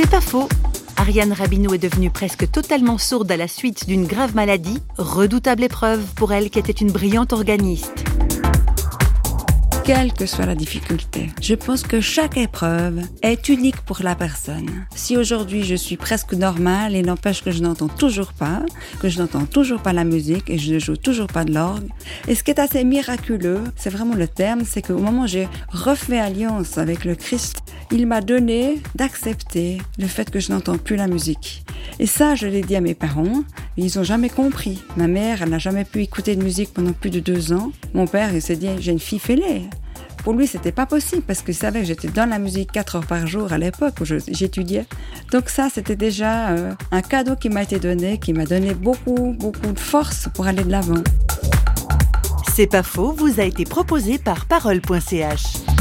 C'est pas faux. Ariane Rabineau est devenue presque totalement sourde à la suite d'une grave maladie, redoutable épreuve pour elle qui était une brillante organiste quelle que soit la difficulté. Je pense que chaque épreuve est unique pour la personne. Si aujourd'hui je suis presque normale, il n'empêche que je n'entends toujours pas, que je n'entends toujours pas la musique et je ne joue toujours pas de l'orgue. Et ce qui est assez miraculeux, c'est vraiment le terme, c'est qu'au moment où j'ai refait alliance avec le Christ, il m'a donné d'accepter le fait que je n'entends plus la musique. Et ça, je l'ai dit à mes parents, ils n'ont jamais compris. Ma mère, elle n'a jamais pu écouter de musique pendant plus de deux ans. Mon père, il s'est dit, j'ai une fille fêlée. Pour lui, c'était pas possible parce qu'il savait que j'étais dans la musique quatre heures par jour à l'époque où j'étudiais. Donc ça, c'était déjà euh, un cadeau qui m'a été donné, qui m'a donné beaucoup, beaucoup de force pour aller de l'avant. C'est pas faux, vous a été proposé par parole.ch.